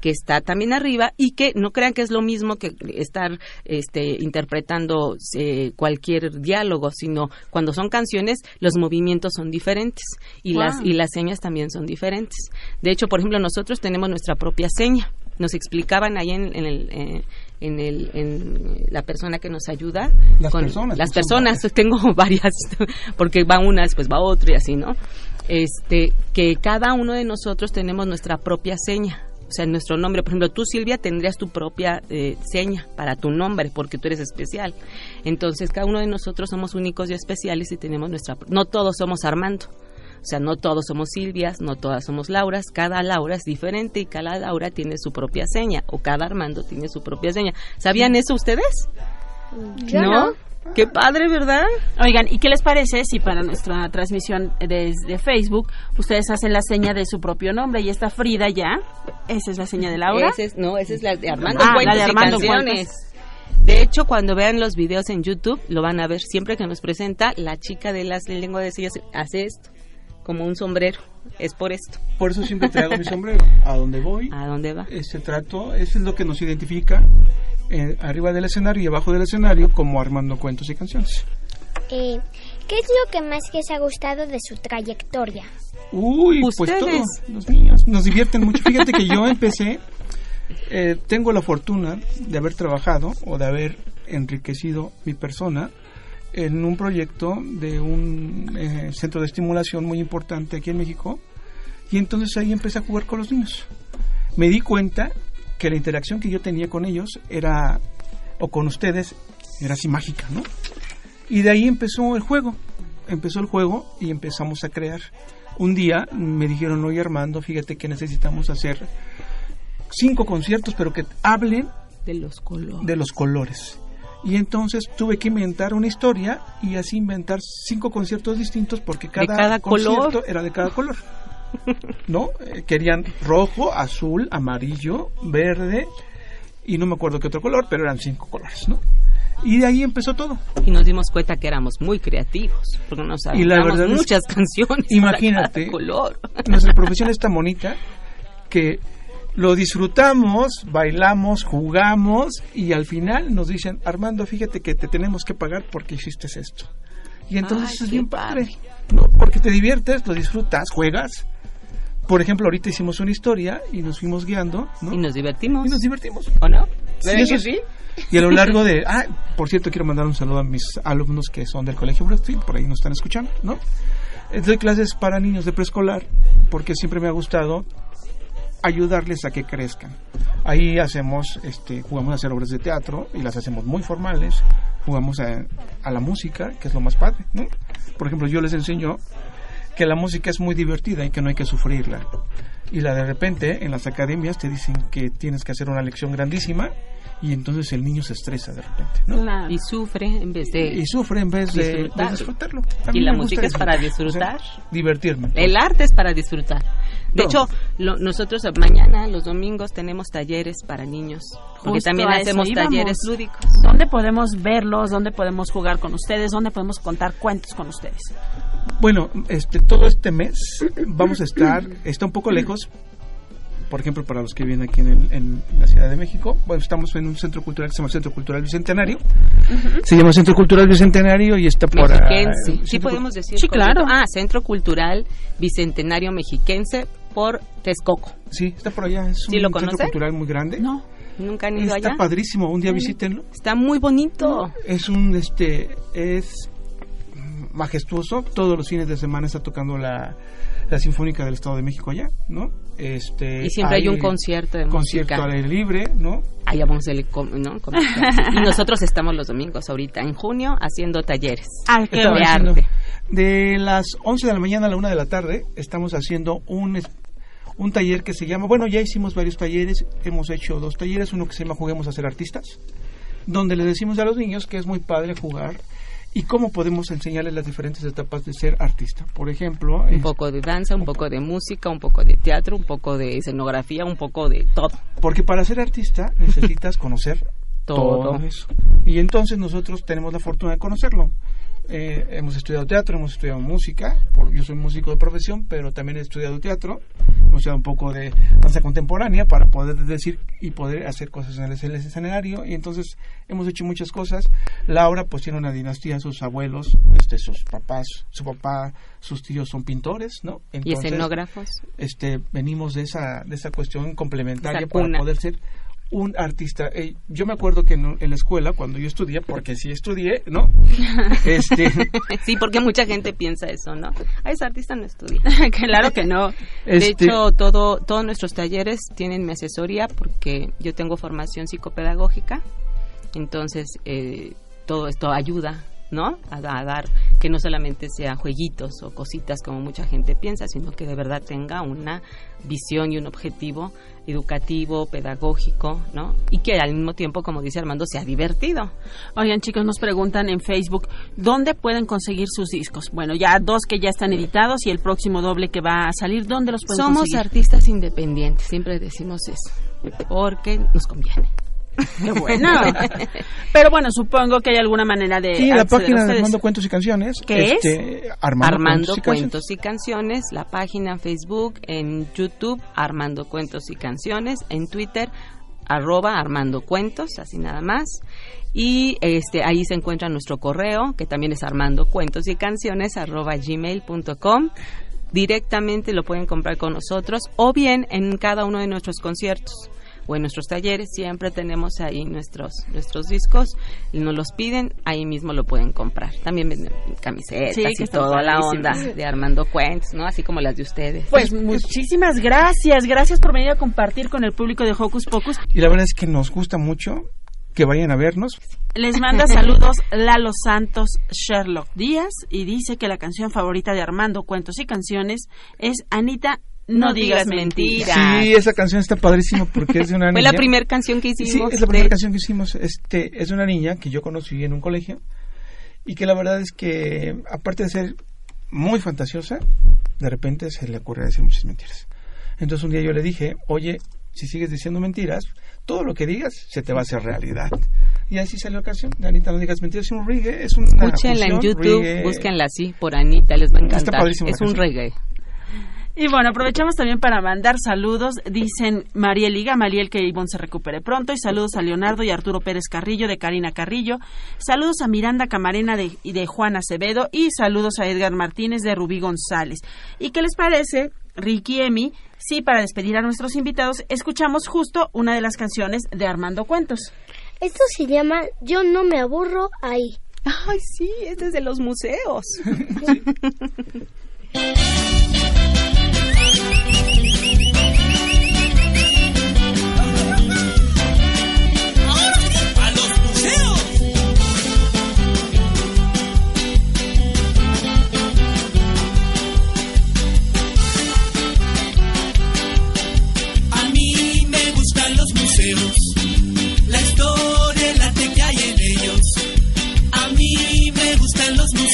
que está también arriba y que no crean que es lo mismo que estar este, interpretando eh, cualquier diálogo, sino cuando son canciones los movimientos son diferentes y Wow. las y las señas también son diferentes. De hecho, por ejemplo, nosotros tenemos nuestra propia seña. Nos explicaban ahí en, en el eh, en el en la persona que nos ayuda Las personas, las personas tengo varias porque va una después va otra y así no este que cada uno de nosotros tenemos nuestra propia seña o sea, nuestro nombre, por ejemplo, tú Silvia tendrías tu propia eh, seña para tu nombre porque tú eres especial. Entonces, cada uno de nosotros somos únicos y especiales y tenemos nuestra... No todos somos Armando. O sea, no todos somos Silvias, no todas somos Lauras, cada Laura es diferente y cada Laura tiene su propia seña o cada Armando tiene su propia seña. ¿Sabían eso ustedes? Yo no. Qué padre, ¿verdad? Oigan, ¿y qué les parece si para nuestra transmisión desde Facebook ustedes hacen la seña de su propio nombre y está Frida ya? Esa es la seña de Laura. Ese es- no, esa es la de Armando Ah, la de y Armando Canciones. De hecho, cuando vean los videos en YouTube, lo van a ver siempre que nos presenta la chica de las de lengua de señas hace esto, como un sombrero. Es por esto. Por eso siempre traigo mi sombrero. A donde voy. ¿A dónde va? Ese trato, eso es lo que nos identifica eh, arriba del escenario y abajo del escenario como Armando Cuentos y Canciones. Eh, ¿Qué es lo que más les ha gustado de su trayectoria? Uy, pues Ustedes. todos los niños nos divierten mucho. Fíjate que yo empecé, eh, tengo la fortuna de haber trabajado o de haber enriquecido mi persona en un proyecto de un eh, centro de estimulación muy importante aquí en México y entonces ahí empecé a jugar con los niños. Me di cuenta que la interacción que yo tenía con ellos era, o con ustedes, era así mágica, ¿no? Y de ahí empezó el juego. Empezó el juego y empezamos a crear. Un día me dijeron, oye Armando, fíjate que necesitamos hacer cinco conciertos, pero que hablen de los colores. De los colores. Y entonces tuve que inventar una historia y así inventar cinco conciertos distintos porque cada, cada concierto color. era de cada color. ¿No? Eh, querían rojo, azul, amarillo, verde y no me acuerdo qué otro color, pero eran cinco colores, ¿no? Y de ahí empezó todo. Y nos dimos cuenta que éramos muy creativos, porque nos Y la verdad es muchas que- canciones. para Imagínate. cada color. Nuestra profesión es tan bonita que lo disfrutamos, bailamos, jugamos y al final nos dicen, Armando, fíjate que te tenemos que pagar porque hiciste esto. Y entonces Ay, es bien padre, ¿no? Porque te diviertes, lo disfrutas, juegas. Por ejemplo, ahorita hicimos una historia y nos fuimos guiando, ¿no? Y nos divertimos. Y nos divertimos. ¿O no? Sí, ¿Verdad eso es- sí? Y a lo largo de... Ah, por cierto, quiero mandar un saludo a mis alumnos que son del Colegio Brookfield, por ahí nos están escuchando, ¿no? Doy clases para niños de preescolar porque siempre me ha gustado ayudarles a que crezcan. Ahí hacemos, este, jugamos a hacer obras de teatro y las hacemos muy formales, jugamos a, a la música, que es lo más padre, ¿no? Por ejemplo, yo les enseño que la música es muy divertida y que no hay que sufrirla. Y la de repente en las academias te dicen que tienes que hacer una lección grandísima y entonces el niño se estresa de repente, ¿no? Y sufre en vez de Y sufre en vez de de disfrutarlo. Y la música es para disfrutar, disfrutar. o sea, divertirme. El arte es para disfrutar. De hecho, lo- nosotros mañana, los domingos, tenemos talleres para niños. Porque Justo también eso hacemos íbamos. talleres lúdicos. ¿Dónde podemos verlos? ¿Dónde podemos jugar con ustedes? ¿Dónde podemos contar cuentos con ustedes? Bueno, este todo este mes vamos a estar, está un poco lejos, por ejemplo, para los que viven aquí en, el- en la Ciudad de México, bueno, estamos en un centro cultural que se llama Centro Cultural Bicentenario. Se llama Centro Cultural Bicentenario y está por... ah, Mexiquense. Sí, Centro podemos decir. Sí, claro. Ah, Centro Cultural Bicentenario Mexiquense por Texcoco. Sí, está por allá. Es ¿Sí un lo centro conoce? cultural muy grande. No. ¿Nunca han ido Está allá? padrísimo, un día visítenlo. Está muy bonito. Es un, este, es majestuoso. Todos los fines de semana está tocando la, la Sinfónica del Estado de México allá, ¿no? Este, Y siempre hay un concierto de concierto música. al aire libre, ¿no? Allá vamos com- ¿no? Y nosotros estamos los domingos ahorita, en junio, haciendo talleres de arte. De las 11 de la mañana a la 1 de la tarde estamos haciendo un, un taller que se llama, bueno, ya hicimos varios talleres, hemos hecho dos talleres, uno que se llama Juguemos a ser artistas, donde les decimos a los niños que es muy padre jugar y cómo podemos enseñarles las diferentes etapas de ser artista. Por ejemplo, Un poco de danza, un poco de música, un poco de teatro, un poco de escenografía, un poco de todo. porque para ser artista necesitas conocer Todo. todo eso. Y entonces nosotros tenemos la fortuna de conocerlo. Eh, hemos estudiado teatro, hemos estudiado música, por- yo soy músico de profesión, pero también he estudiado teatro, hemos estudiado un poco de danza contemporánea para poder decir y poder hacer cosas en el, en el escenario, y entonces hemos hecho muchas cosas. Laura pues tiene una dinastía, sus abuelos, este, sus papás, su papá, sus tíos son pintores, ¿no? Y escenógrafos. Este, venimos de esa, de esa cuestión complementaria Esa para poder ser un artista. Eh, yo me acuerdo que en, en la escuela, cuando yo estudié, porque sí estudié, ¿no? Este, sí, porque mucha gente piensa eso, ¿no? Ah, ese artista no estudia. claro que no. De Este- hecho, todo, todos nuestros talleres tienen mi asesoría porque yo tengo formación psicopedagógica. Entonces, eh, todo esto ayuda, ¿no? A, a dar que no solamente sea jueguitos o cositas como mucha gente piensa, sino que de verdad tenga una visión y un objetivo educativo, pedagógico, ¿no? Y que al mismo tiempo, como dice Armando, sea divertido. Oigan, chicos, nos preguntan en Facebook, ¿dónde pueden conseguir sus discos? Bueno, ya dos que ya están editados y el próximo doble que va a salir, ¿dónde los pueden Somos conseguir? artistas independientes, siempre decimos eso, porque nos conviene. Qué bueno. Pero bueno, supongo que hay alguna manera de sí, la página de. Armando Cuentos y Canciones. ¿Qué este, es? Armando, Armando, Cuentos y Canciones. Cuentos y Canciones, la página en Facebook, en YouTube, Armando Cuentos y Canciones, en Twitter, arroba Armando Cuentos, así nada más. Y este ahí se encuentra nuestro correo, que también es armando cuentos y canciones, arroba gmail.com. Directamente lo pueden comprar con nosotros o bien en cada uno de nuestros conciertos o en nuestros talleres siempre tenemos ahí nuestros nuestros discos nos los piden ahí mismo lo pueden comprar. También venden camisetas Sí, que y toda la onda de Armando Cuentos no así como las de ustedes. Pues muchísimas gracias, gracias por venir a compartir con el público de Hocus Pocus. Y la verdad es que nos gusta mucho que vayan a vernos. Les manda saludos Lalo Santos Sherlock Díaz y dice que la canción favorita de Armando Cuentos y Canciones es Anita, no, digas mentiras. Sí, esa canción está padrísima porque es de una niña. Fue la primera canción que hicimos. Sí, es la primera de... canción que hicimos. Este, es una niña que yo conocí en un colegio y que la verdad es que, aparte de ser muy fantasiosa, de repente se le ocurre decir muchas mentiras. Entonces un día yo le dije, oye, si sigues diciendo mentiras, todo lo que digas se te va a hacer realidad. Y así salió la canción de Anita No Digas Mentiras. Es un reggae, es un. Escúchenla en YouTube, reggae. búsquenla así por Anita, les va a encantar. Está padrísimo es un canción. reggae. Y bueno, aprovechamos también para mandar saludos. Dicen Mariel y Gamaliel que Ivonne se recupere pronto. Y saludos a Leonardo y Arturo Pérez Carrillo de Karina Carrillo. Saludos a Miranda Camarena de, y de Juan Acevedo. Y saludos a Edgar Martínez de Rubí González. ¿Y qué les parece, Ricky Emi? Sí, para despedir a nuestros invitados, escuchamos justo una de las canciones de Armando Cuentos. Esto se llama Yo no me aburro ahí. Ay, sí, este es de los museos. Sí.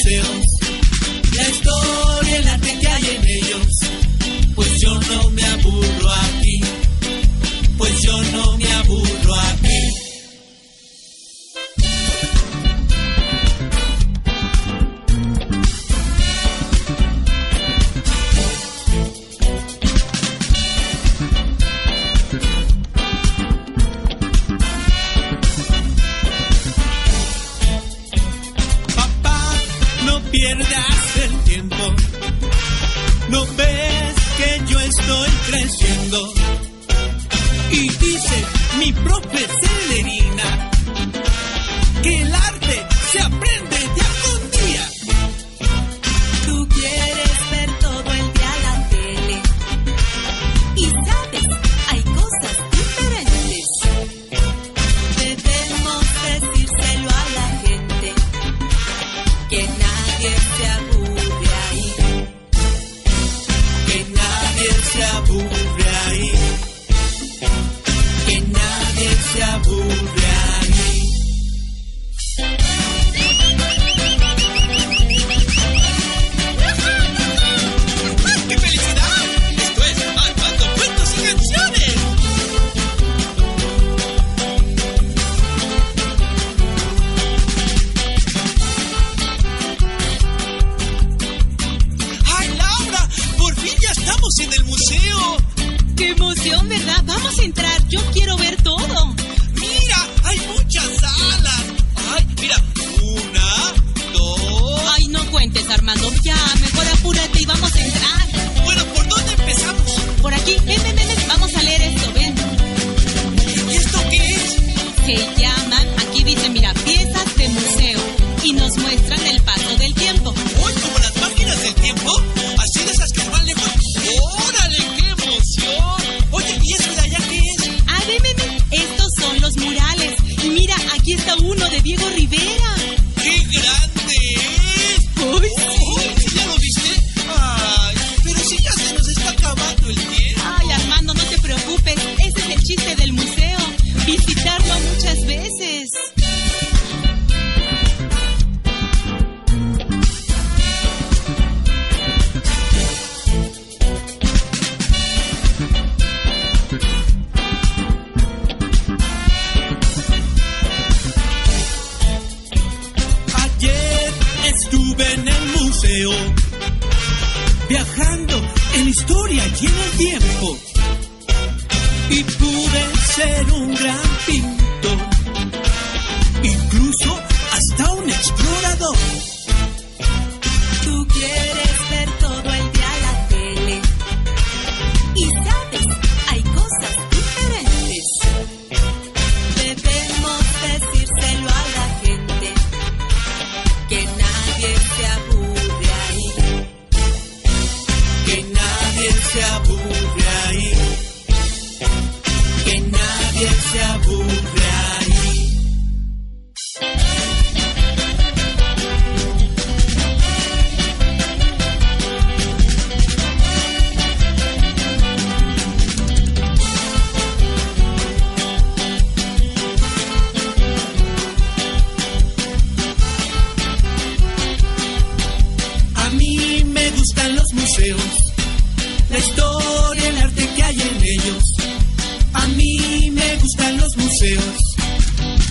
still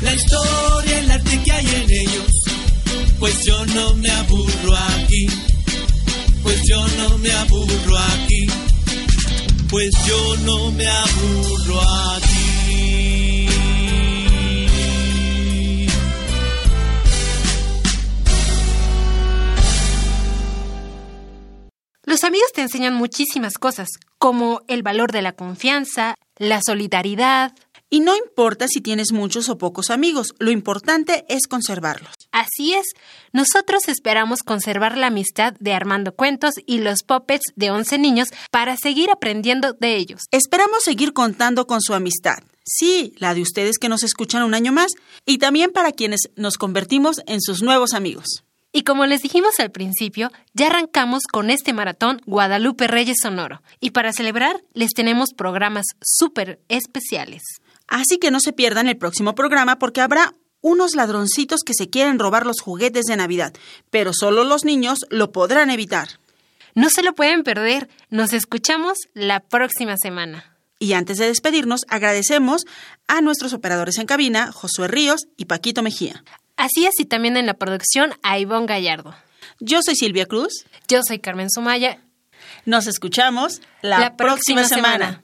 la historia, el arte que hay en ellos. Pues yo no me aburro aquí, pues yo no me aburro aquí, pues yo no me aburro aquí. Los amigos te enseñan muchísimas cosas, como el valor de la confianza, la solidaridad, y no importa si tienes muchos o pocos amigos, lo importante es conservarlos. Así es, nosotros esperamos conservar la amistad de Armando Cuentos y los puppets de 11 niños para seguir aprendiendo de ellos. Esperamos seguir contando con su amistad. Sí, la de ustedes que nos escuchan un año más y también para quienes nos convertimos en sus nuevos amigos. Y como les dijimos al principio, ya arrancamos con este maratón Guadalupe Reyes Sonoro. Y para celebrar, les tenemos programas súper especiales. Así que no se pierdan el próximo programa porque habrá unos ladroncitos que se quieren robar los juguetes de Navidad, pero solo los niños lo podrán evitar. No se lo pueden perder. Nos escuchamos la próxima semana. Y antes de despedirnos, agradecemos a nuestros operadores en cabina, Josué Ríos y Paquito Mejía. Así es, y también en la producción a Ivonne Gallardo. Yo soy Silvia Cruz. Yo soy Carmen Sumaya. Nos escuchamos la, próxima, semana.